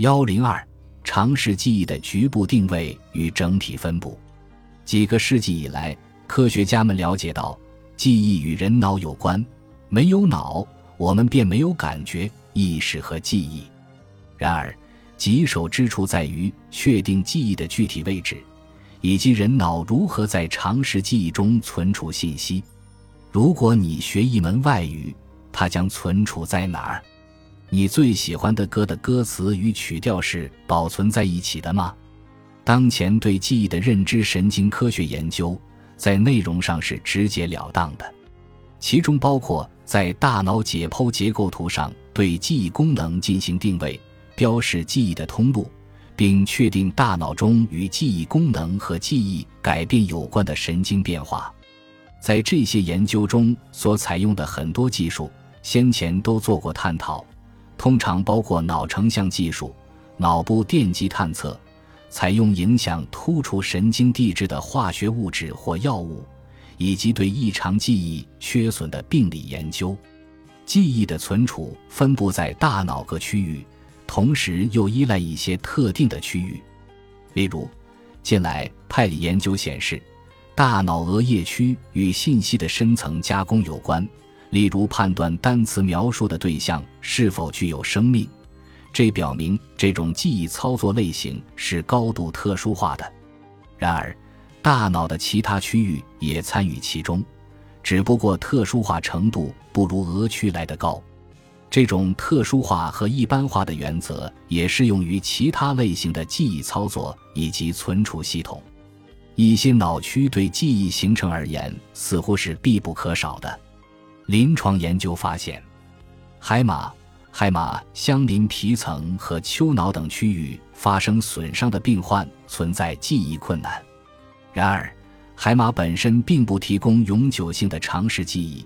幺零二，常识记忆的局部定位与整体分布。几个世纪以来，科学家们了解到，记忆与人脑有关。没有脑，我们便没有感觉、意识和记忆。然而，棘手之处在于确定记忆的具体位置，以及人脑如何在常识记忆中存储信息。如果你学一门外语，它将存储在哪儿？你最喜欢的歌的歌词与曲调是保存在一起的吗？当前对记忆的认知神经科学研究，在内容上是直截了当的，其中包括在大脑解剖结构图上对记忆功能进行定位，标示记忆的通路，并确定大脑中与记忆功能和记忆改变有关的神经变化。在这些研究中所采用的很多技术，先前都做过探讨。通常包括脑成像技术、脑部电极探测、采用影响突触神经递质的化学物质或药物，以及对异常记忆缺损的病理研究。记忆的存储分布在大脑各区域，同时又依赖一些特定的区域。例如，近来派里研究显示，大脑额叶区与信息的深层加工有关。例如，判断单词描述的对象是否具有生命，这表明这种记忆操作类型是高度特殊化的。然而，大脑的其他区域也参与其中，只不过特殊化程度不如额区来得高。这种特殊化和一般化的原则也适用于其他类型的记忆操作以及存储系统。一些脑区对记忆形成而言似乎是必不可少的。临床研究发现，海马、海马相邻皮层和丘脑等区域发生损伤的病患存在记忆困难。然而，海马本身并不提供永久性的常识记忆。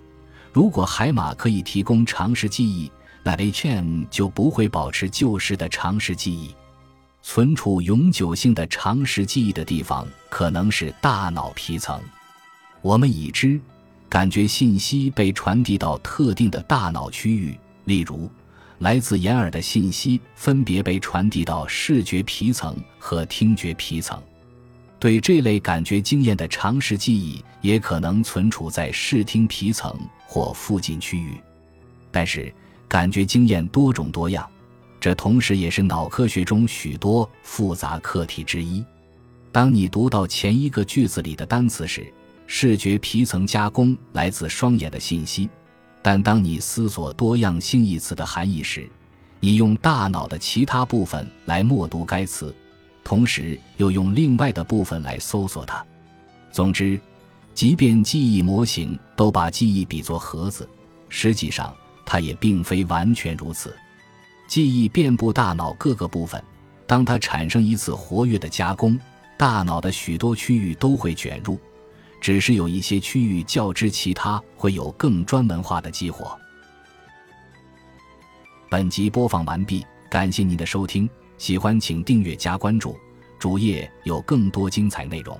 如果海马可以提供常识记忆，那 HM 就不会保持旧时的常识记忆。存储永久性的常识记忆的地方可能是大脑皮层。我们已知。感觉信息被传递到特定的大脑区域，例如，来自眼耳的信息分别被传递到视觉皮层和听觉皮层。对这类感觉经验的常识记忆也可能存储在视听皮层或附近区域。但是，感觉经验多种多样，这同时也是脑科学中许多复杂课题之一。当你读到前一个句子里的单词时，视觉皮层加工来自双眼的信息，但当你思索多样性一词的含义时，你用大脑的其他部分来默读该词，同时又用另外的部分来搜索它。总之，即便记忆模型都把记忆比作盒子，实际上它也并非完全如此。记忆遍布大脑各个部分，当它产生一次活跃的加工，大脑的许多区域都会卷入。只是有一些区域较之其他会有更专门化的激活。本集播放完毕，感谢您的收听，喜欢请订阅加关注，主页有更多精彩内容。